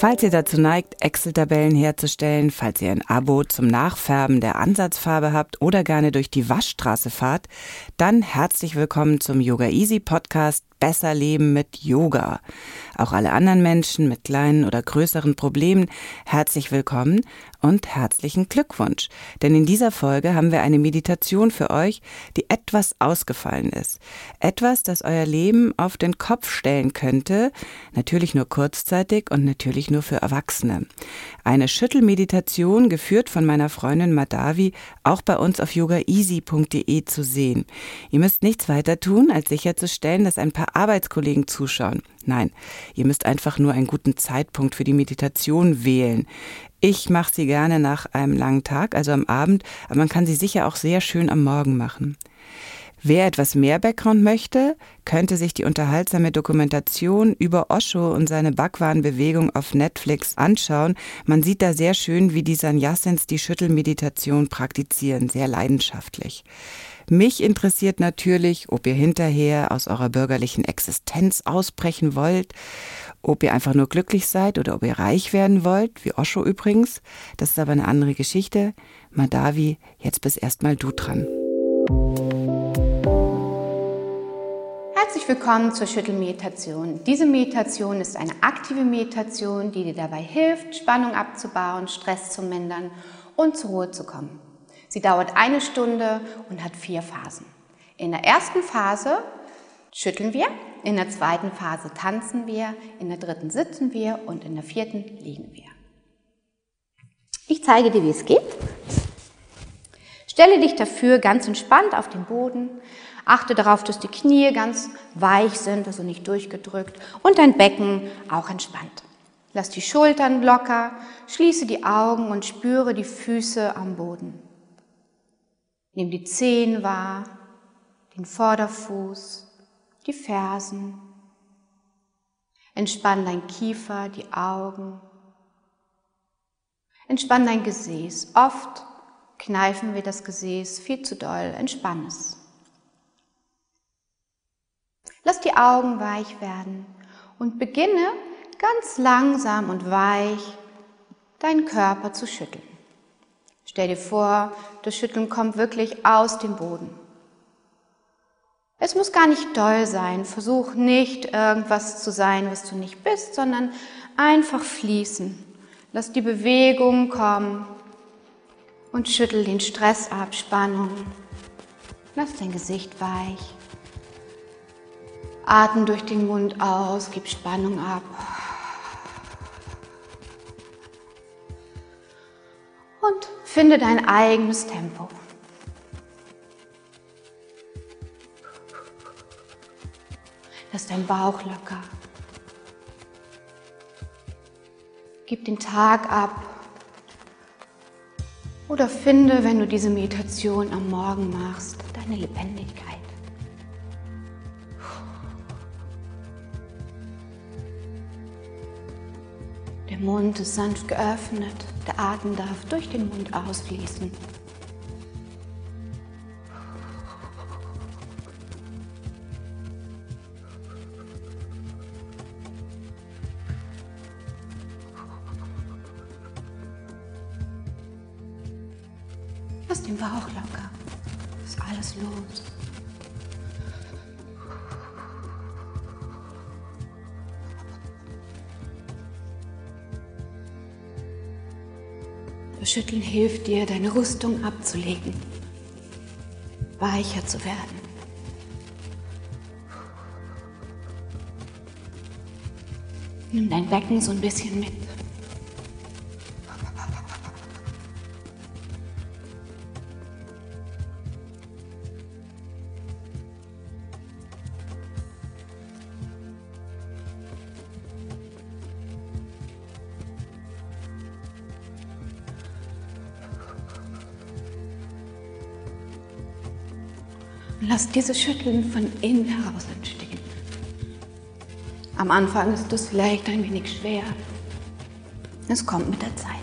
Falls ihr dazu neigt, Excel-Tabellen herzustellen, falls ihr ein Abo zum Nachfärben der Ansatzfarbe habt oder gerne durch die Waschstraße fahrt, dann herzlich willkommen zum Yoga Easy Podcast Besser Leben mit Yoga. Auch alle anderen Menschen mit kleinen oder größeren Problemen herzlich willkommen und herzlichen Glückwunsch. Denn in dieser Folge haben wir eine Meditation für euch, die etwas ausgefallen ist. Etwas, das euer Leben auf den Kopf stellen könnte, natürlich nur kurzzeitig und natürlich nur für Erwachsene. Eine Schüttelmeditation, geführt von meiner Freundin Madavi, auch bei uns auf yogaeasy.de zu sehen. Ihr müsst nichts weiter tun, als sicherzustellen, dass ein paar Arbeitskollegen zuschauen. Nein, ihr müsst einfach nur einen guten Zeitpunkt für die Meditation wählen. Ich mache sie gerne nach einem langen Tag, also am Abend, aber man kann sie sicher auch sehr schön am Morgen machen. Wer etwas mehr Background möchte, könnte sich die unterhaltsame Dokumentation über Osho und seine Bhagwan-Bewegung auf Netflix anschauen. Man sieht da sehr schön, wie die Sannyasins die Schüttelmeditation praktizieren, sehr leidenschaftlich. Mich interessiert natürlich, ob ihr hinterher aus eurer bürgerlichen Existenz ausbrechen wollt, ob ihr einfach nur glücklich seid oder ob ihr reich werden wollt, wie Osho übrigens. Das ist aber eine andere Geschichte. Madavi, jetzt bist erstmal du dran. Herzlich willkommen zur Schüttelmeditation. Diese Meditation ist eine aktive Meditation, die dir dabei hilft, Spannung abzubauen, Stress zu mindern und zur Ruhe zu kommen. Sie dauert eine Stunde und hat vier Phasen. In der ersten Phase schütteln wir, in der zweiten Phase tanzen wir, in der dritten sitzen wir und in der vierten liegen wir. Ich zeige dir, wie es geht. Stelle dich dafür ganz entspannt auf den Boden. Achte darauf, dass die Knie ganz weich sind, also nicht durchgedrückt und dein Becken auch entspannt. Lass die Schultern locker, schließe die Augen und spüre die Füße am Boden. Nimm die Zehen wahr, den Vorderfuß, die Fersen. Entspann dein Kiefer, die Augen. Entspann dein Gesäß. Oft kneifen wir das Gesäß viel zu doll. Entspann es. Lass die Augen weich werden und beginne ganz langsam und weich deinen Körper zu schütteln. Stell dir vor, das Schütteln kommt wirklich aus dem Boden. Es muss gar nicht doll sein. Versuch nicht irgendwas zu sein, was du nicht bist, sondern einfach fließen. Lass die Bewegung kommen und schüttel den Stress ab, Spannung. Lass dein Gesicht weich. Atmen durch den Mund aus, gib Spannung ab. Und finde dein eigenes Tempo. Lass dein Bauch locker. Gib den Tag ab. Oder finde, wenn du diese Meditation am Morgen machst, deine Lebendigkeit. Der Mund ist sanft geöffnet. Der Atem darf durch den Mund ausfließen. Schütteln hilft dir, deine Rüstung abzulegen, weicher zu werden. Nimm dein Becken so ein bisschen mit. Dieses Schütteln von innen heraus entstehen. Am Anfang ist es vielleicht ein wenig schwer. Es kommt mit der Zeit.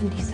70s.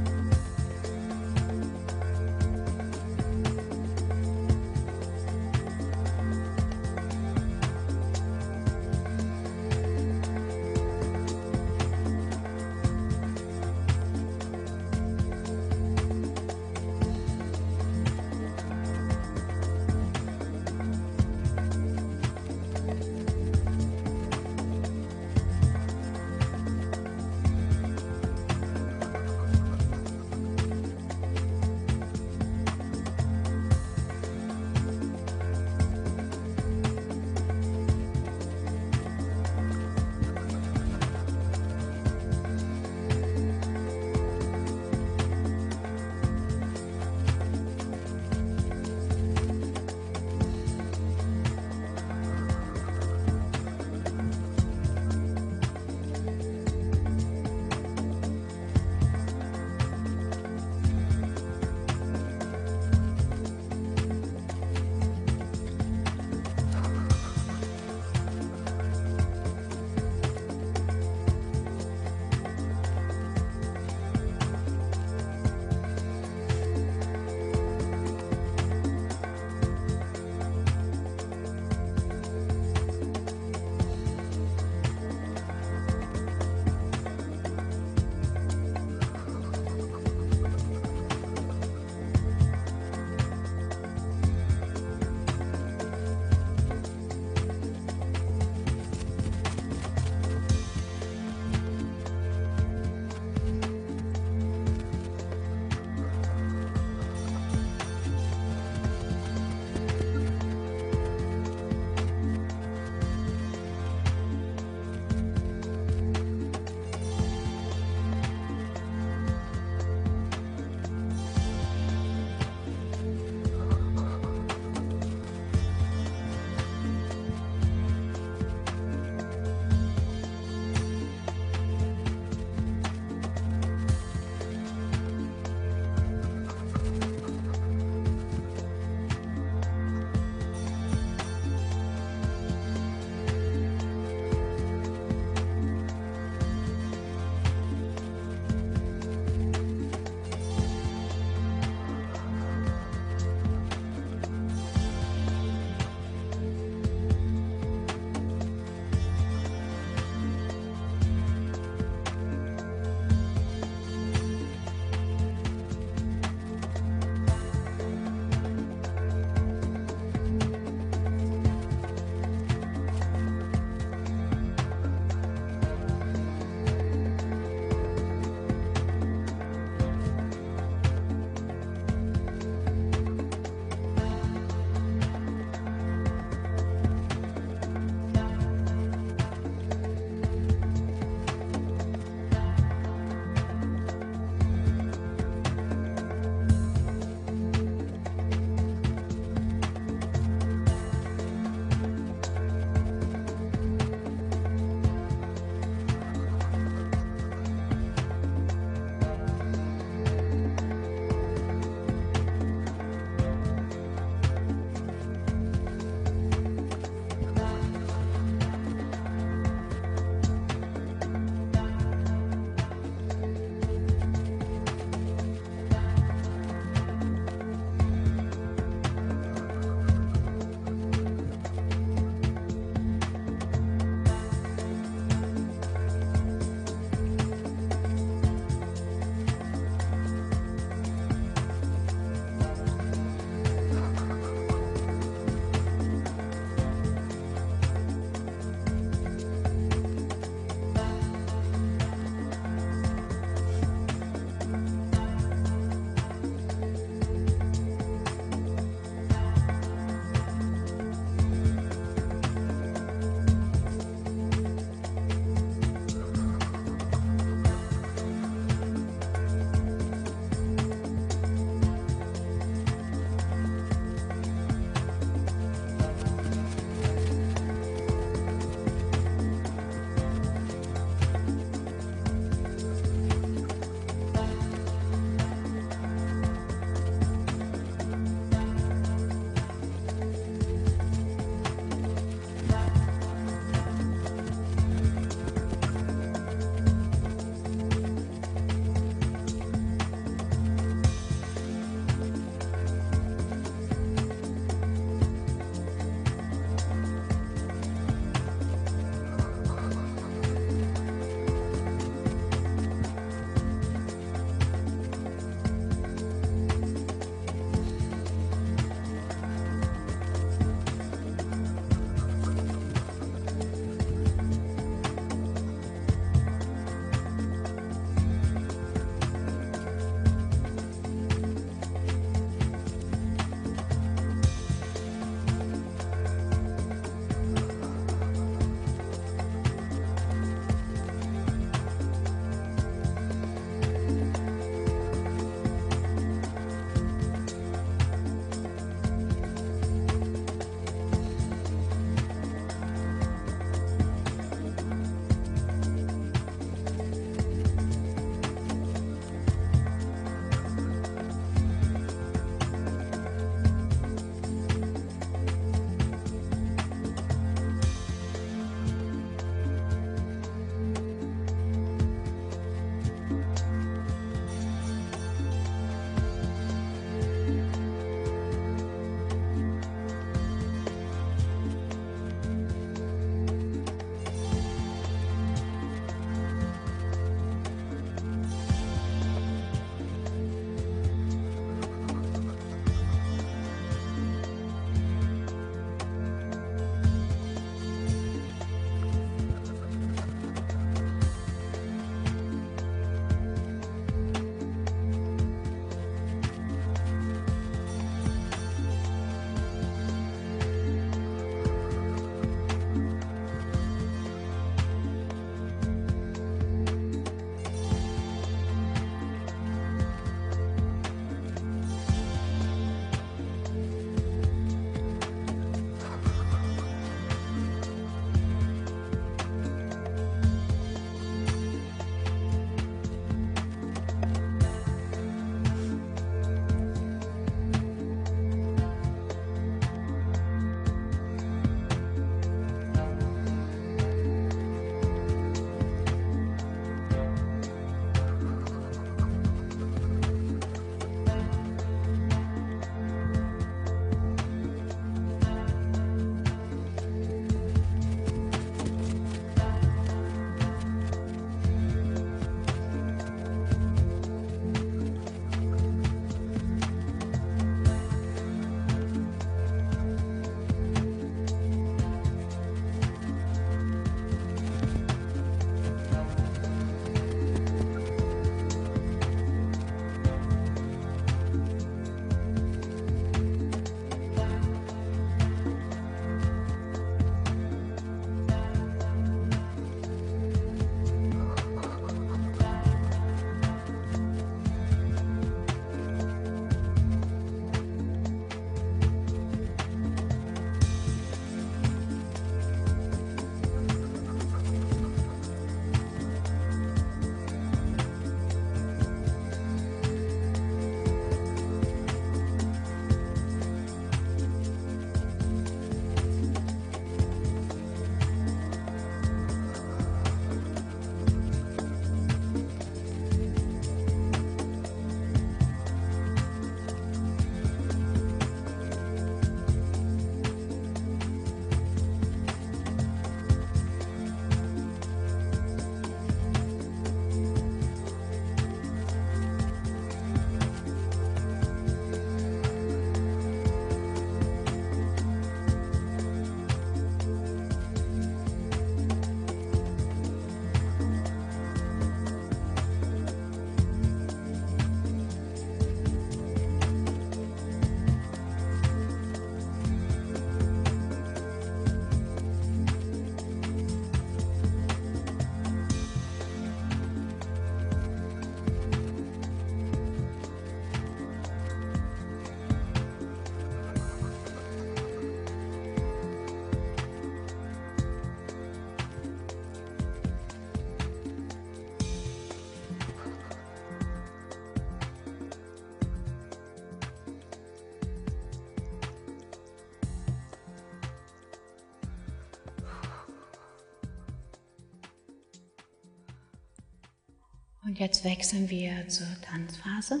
Jetzt wechseln wir zur Tanzphase.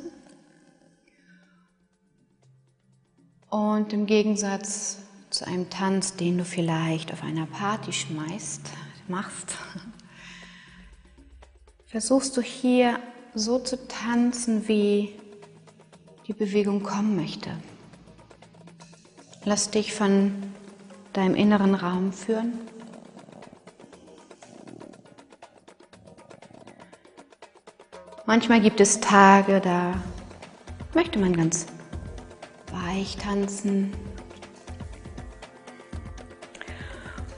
Und im Gegensatz zu einem Tanz, den du vielleicht auf einer Party schmeißt, machst, versuchst du hier so zu tanzen, wie die Bewegung kommen möchte. Lass dich von deinem inneren Raum führen. Manchmal gibt es Tage, da möchte man ganz weich tanzen.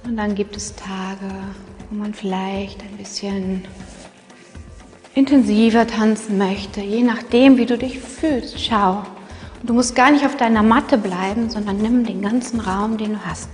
Und dann gibt es Tage, wo man vielleicht ein bisschen intensiver tanzen möchte, je nachdem, wie du dich fühlst. Schau. Und du musst gar nicht auf deiner Matte bleiben, sondern nimm den ganzen Raum, den du hast.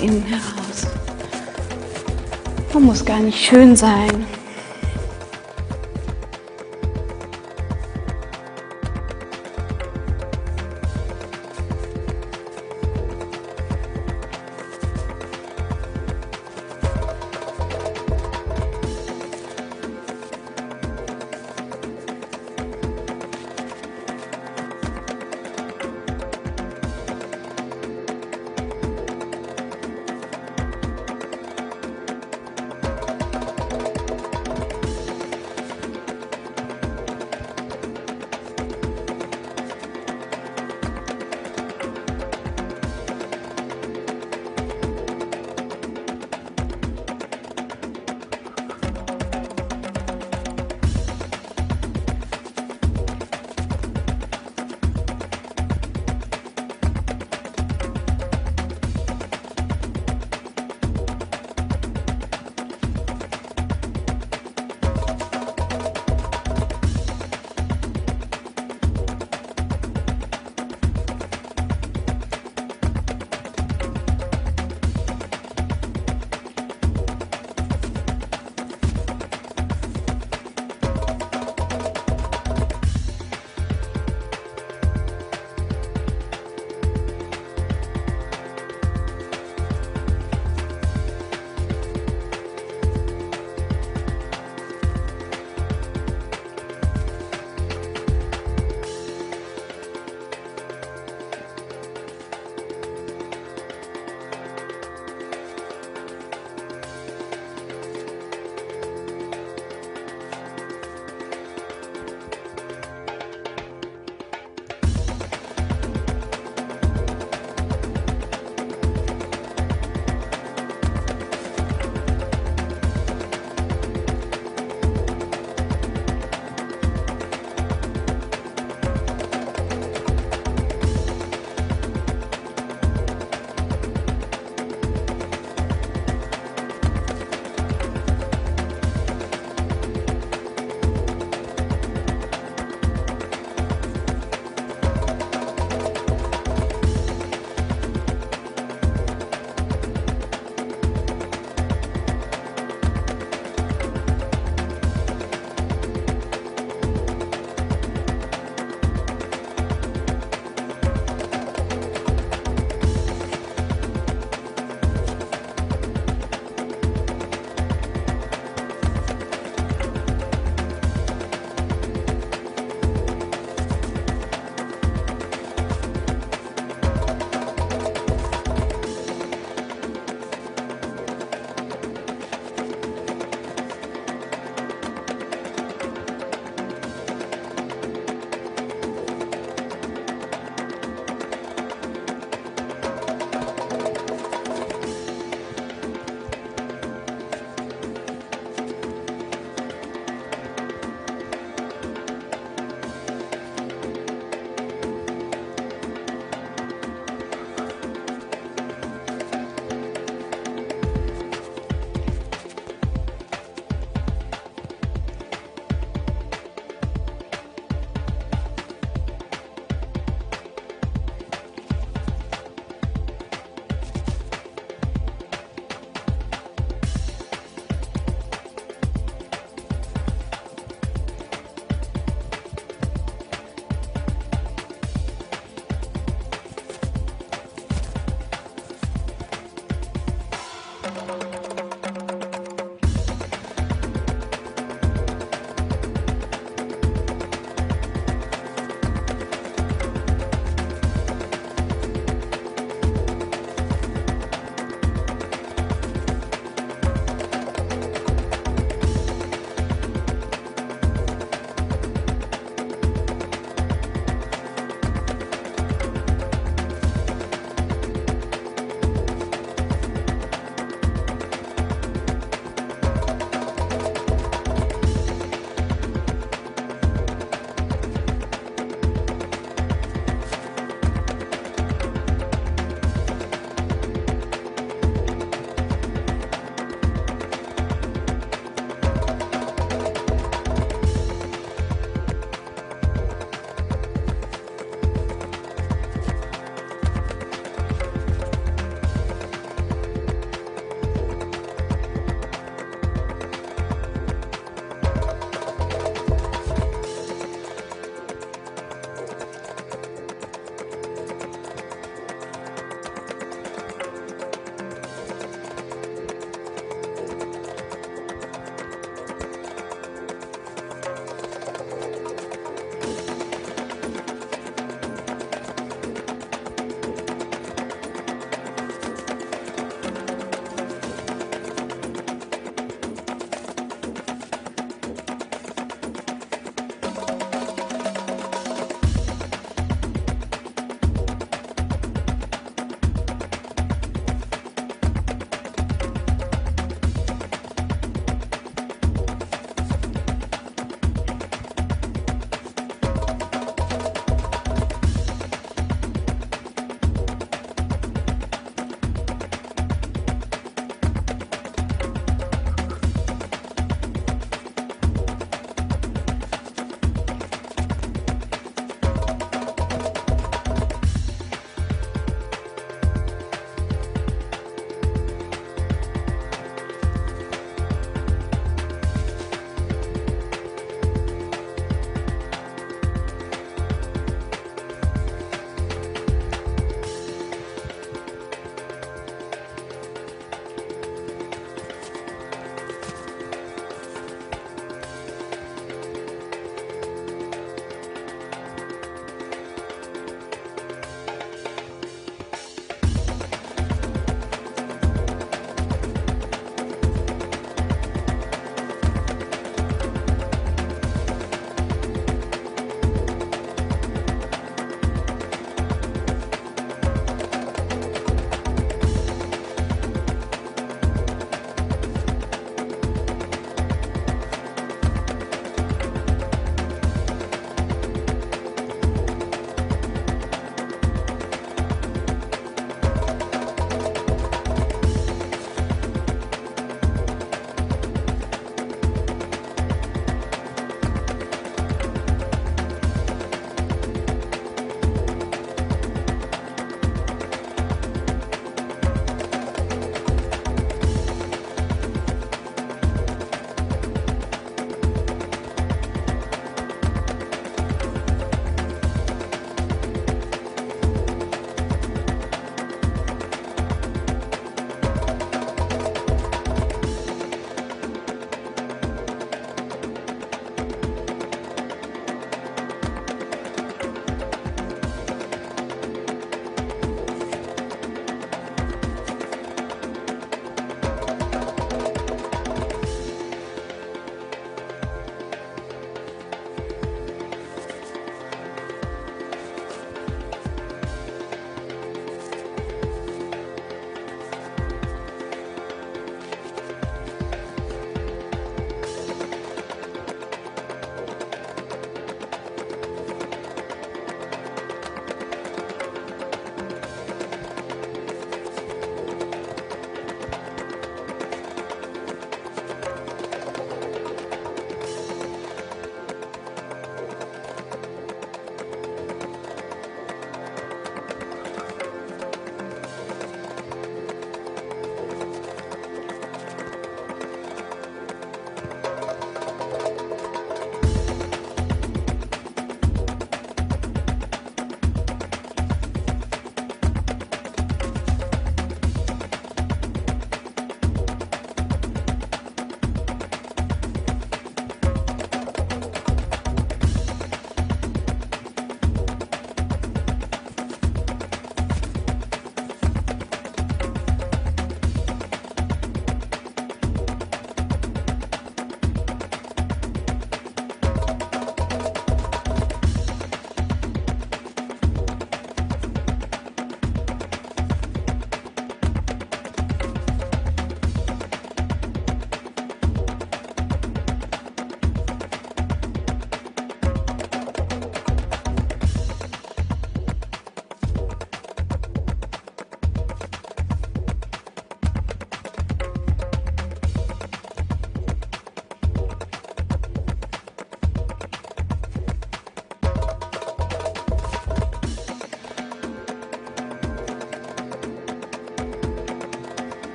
Innen heraus. Man muss gar nicht schön sein.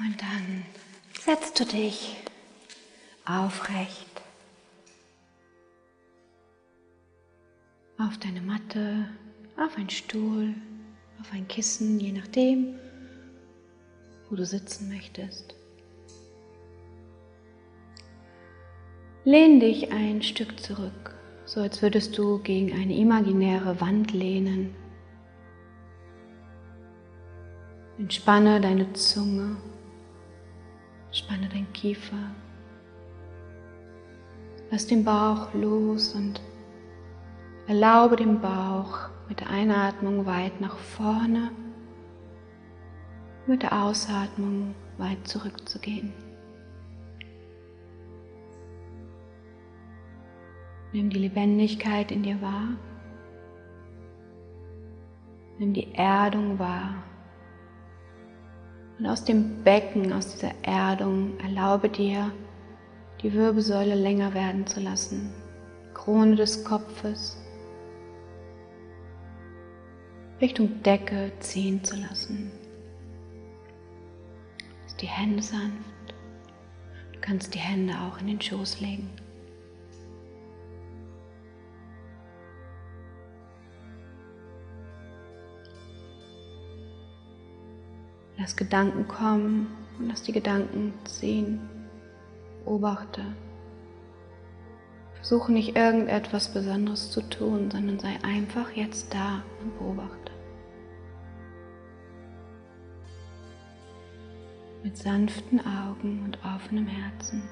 Und dann setzt du dich aufrecht auf deine Matte, auf einen Stuhl, auf ein Kissen, je nachdem, wo du sitzen möchtest. Lehn dich ein Stück zurück, so als würdest du gegen eine imaginäre Wand lehnen. Entspanne deine Zunge, spanne dein Kiefer. Lass den Bauch los und erlaube dem Bauch mit der Einatmung weit nach vorne, mit der Ausatmung weit zurückzugehen. Nimm die Lebendigkeit in dir wahr. Nimm die Erdung wahr. Und aus dem Becken, aus dieser Erdung, erlaube dir, die Wirbelsäule länger werden zu lassen. Krone des Kopfes Richtung Decke ziehen zu lassen. Die Hände sanft. Du kannst die Hände auch in den Schoß legen. Lass Gedanken kommen und lass die Gedanken ziehen. Beobachte. Versuche nicht irgendetwas Besonderes zu tun, sondern sei einfach jetzt da und beobachte. Mit sanften Augen und offenem Herzen.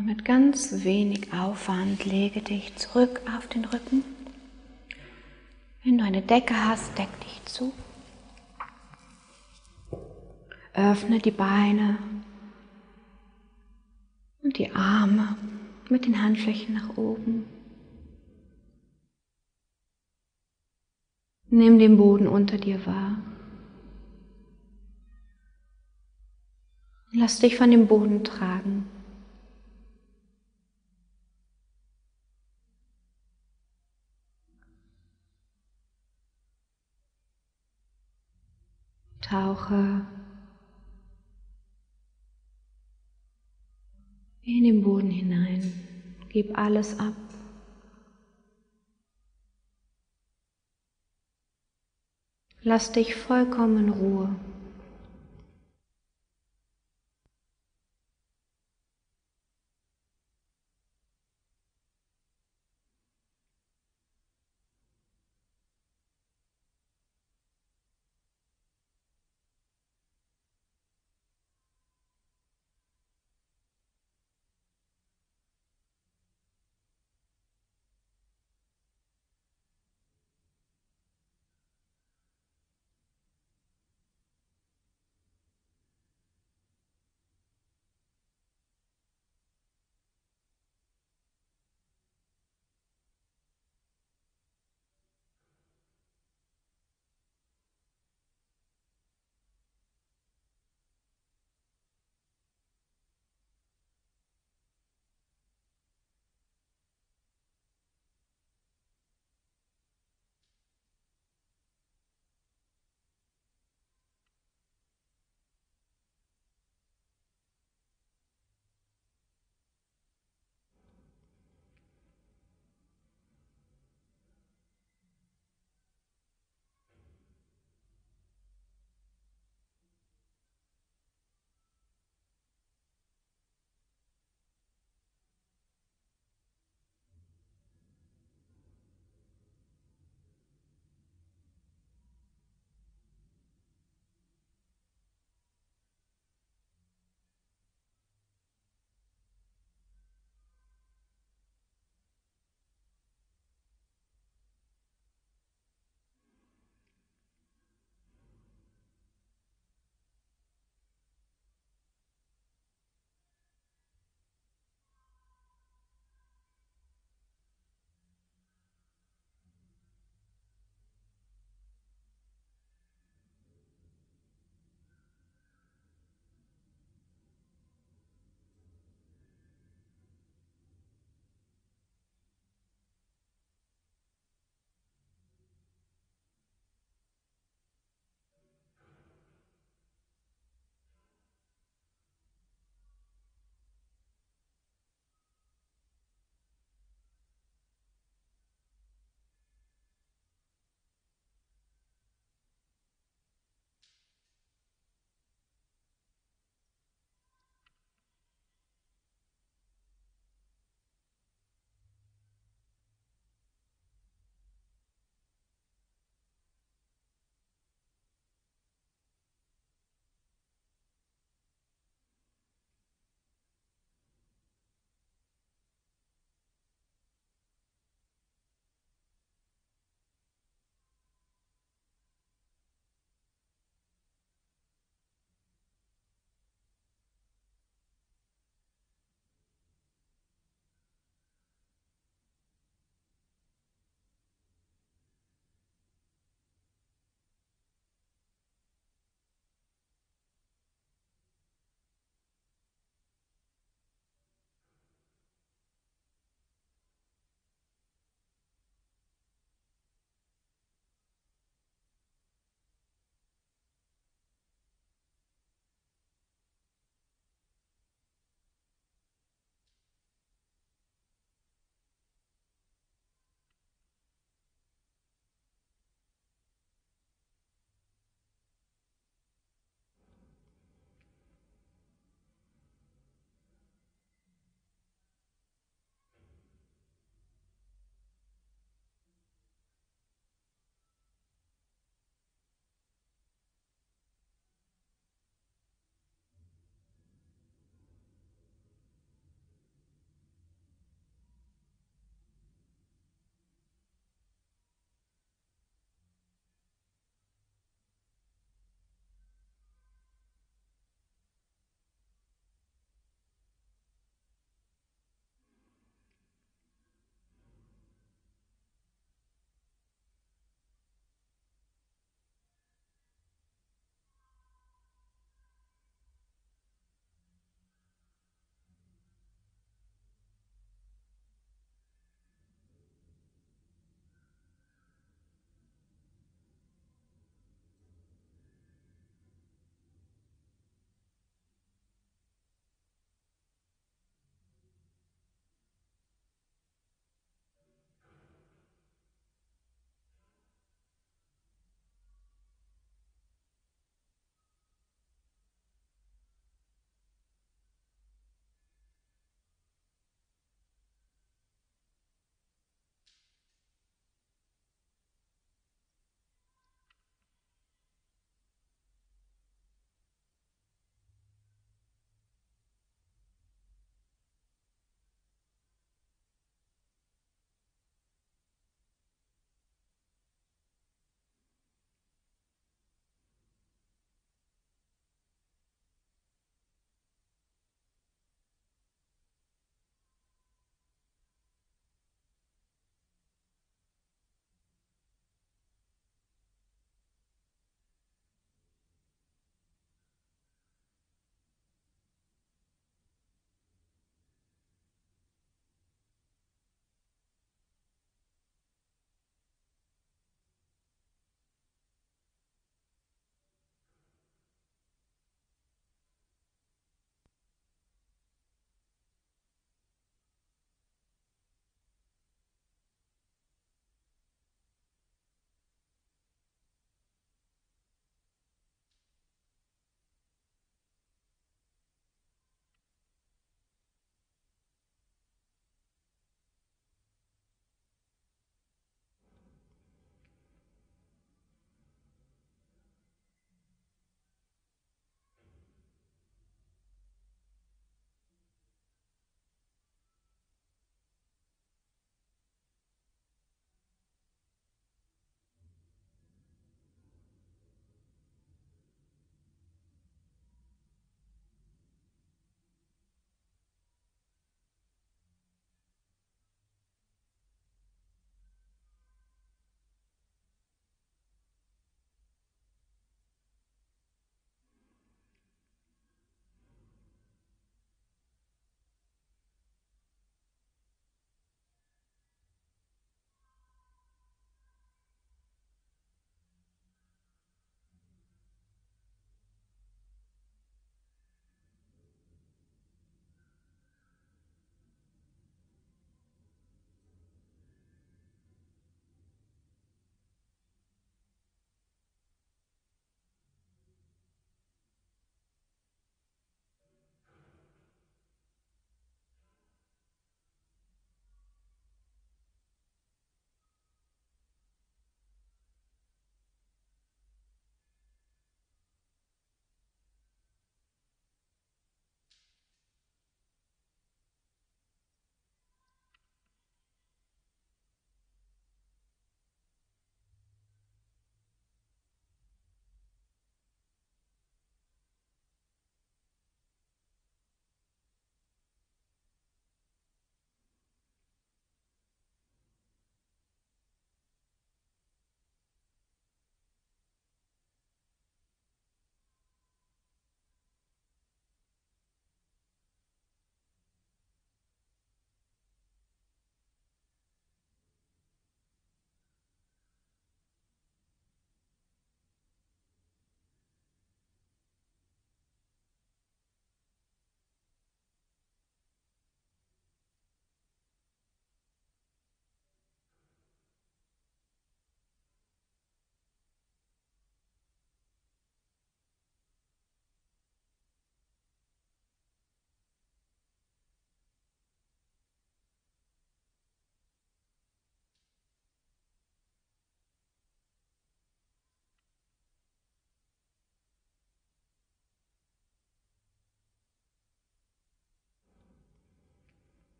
Und mit ganz wenig Aufwand lege dich zurück auf den Rücken. Wenn du eine Decke hast, deck dich zu. Öffne die Beine und die Arme mit den Handflächen nach oben. Nimm den Boden unter dir wahr. Lass dich von dem Boden tragen. Alles ab. Lass dich vollkommen in Ruhe.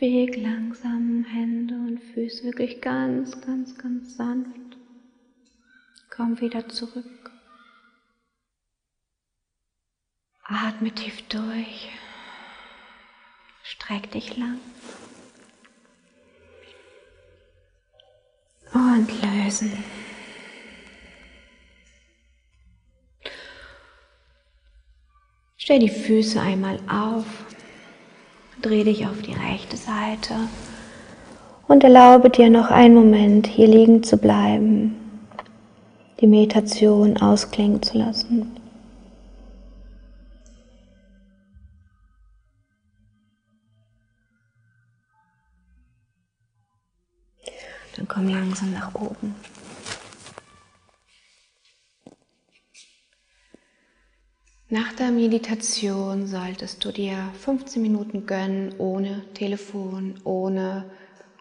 Beweg langsam Hände und Füße wirklich ganz, ganz, ganz sanft. Komm wieder zurück. Atme tief durch. Streck dich lang. Und lösen. Stell die Füße einmal auf. Dreh dich auf die rechte Seite und erlaube dir noch einen Moment hier liegen zu bleiben, die Meditation ausklingen zu lassen. Dann komm langsam nach oben. Nach der Meditation solltest du dir 15 Minuten gönnen, ohne Telefon, ohne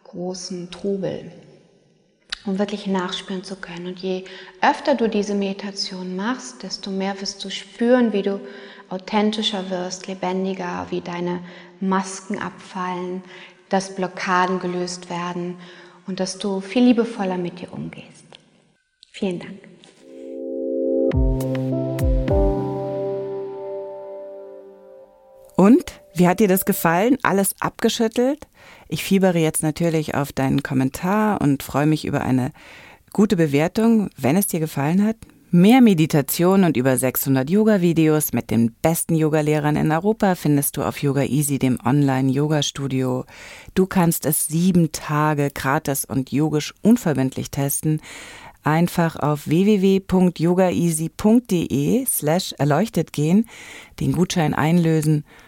großen Trubel, um wirklich nachspüren zu können. Und je öfter du diese Meditation machst, desto mehr wirst du spüren, wie du authentischer wirst, lebendiger, wie deine Masken abfallen, dass Blockaden gelöst werden und dass du viel liebevoller mit dir umgehst. Vielen Dank. Und wie hat dir das gefallen? Alles abgeschüttelt? Ich fiebere jetzt natürlich auf deinen Kommentar und freue mich über eine gute Bewertung, wenn es dir gefallen hat. Mehr Meditation und über 600 Yoga-Videos mit den besten Yogalehrern in Europa findest du auf Yoga Easy, dem Online-Yoga-Studio. Du kannst es sieben Tage gratis und yogisch unverbindlich testen einfach auf www.yogaeasy.de slash erleuchtet gehen, den Gutschein einlösen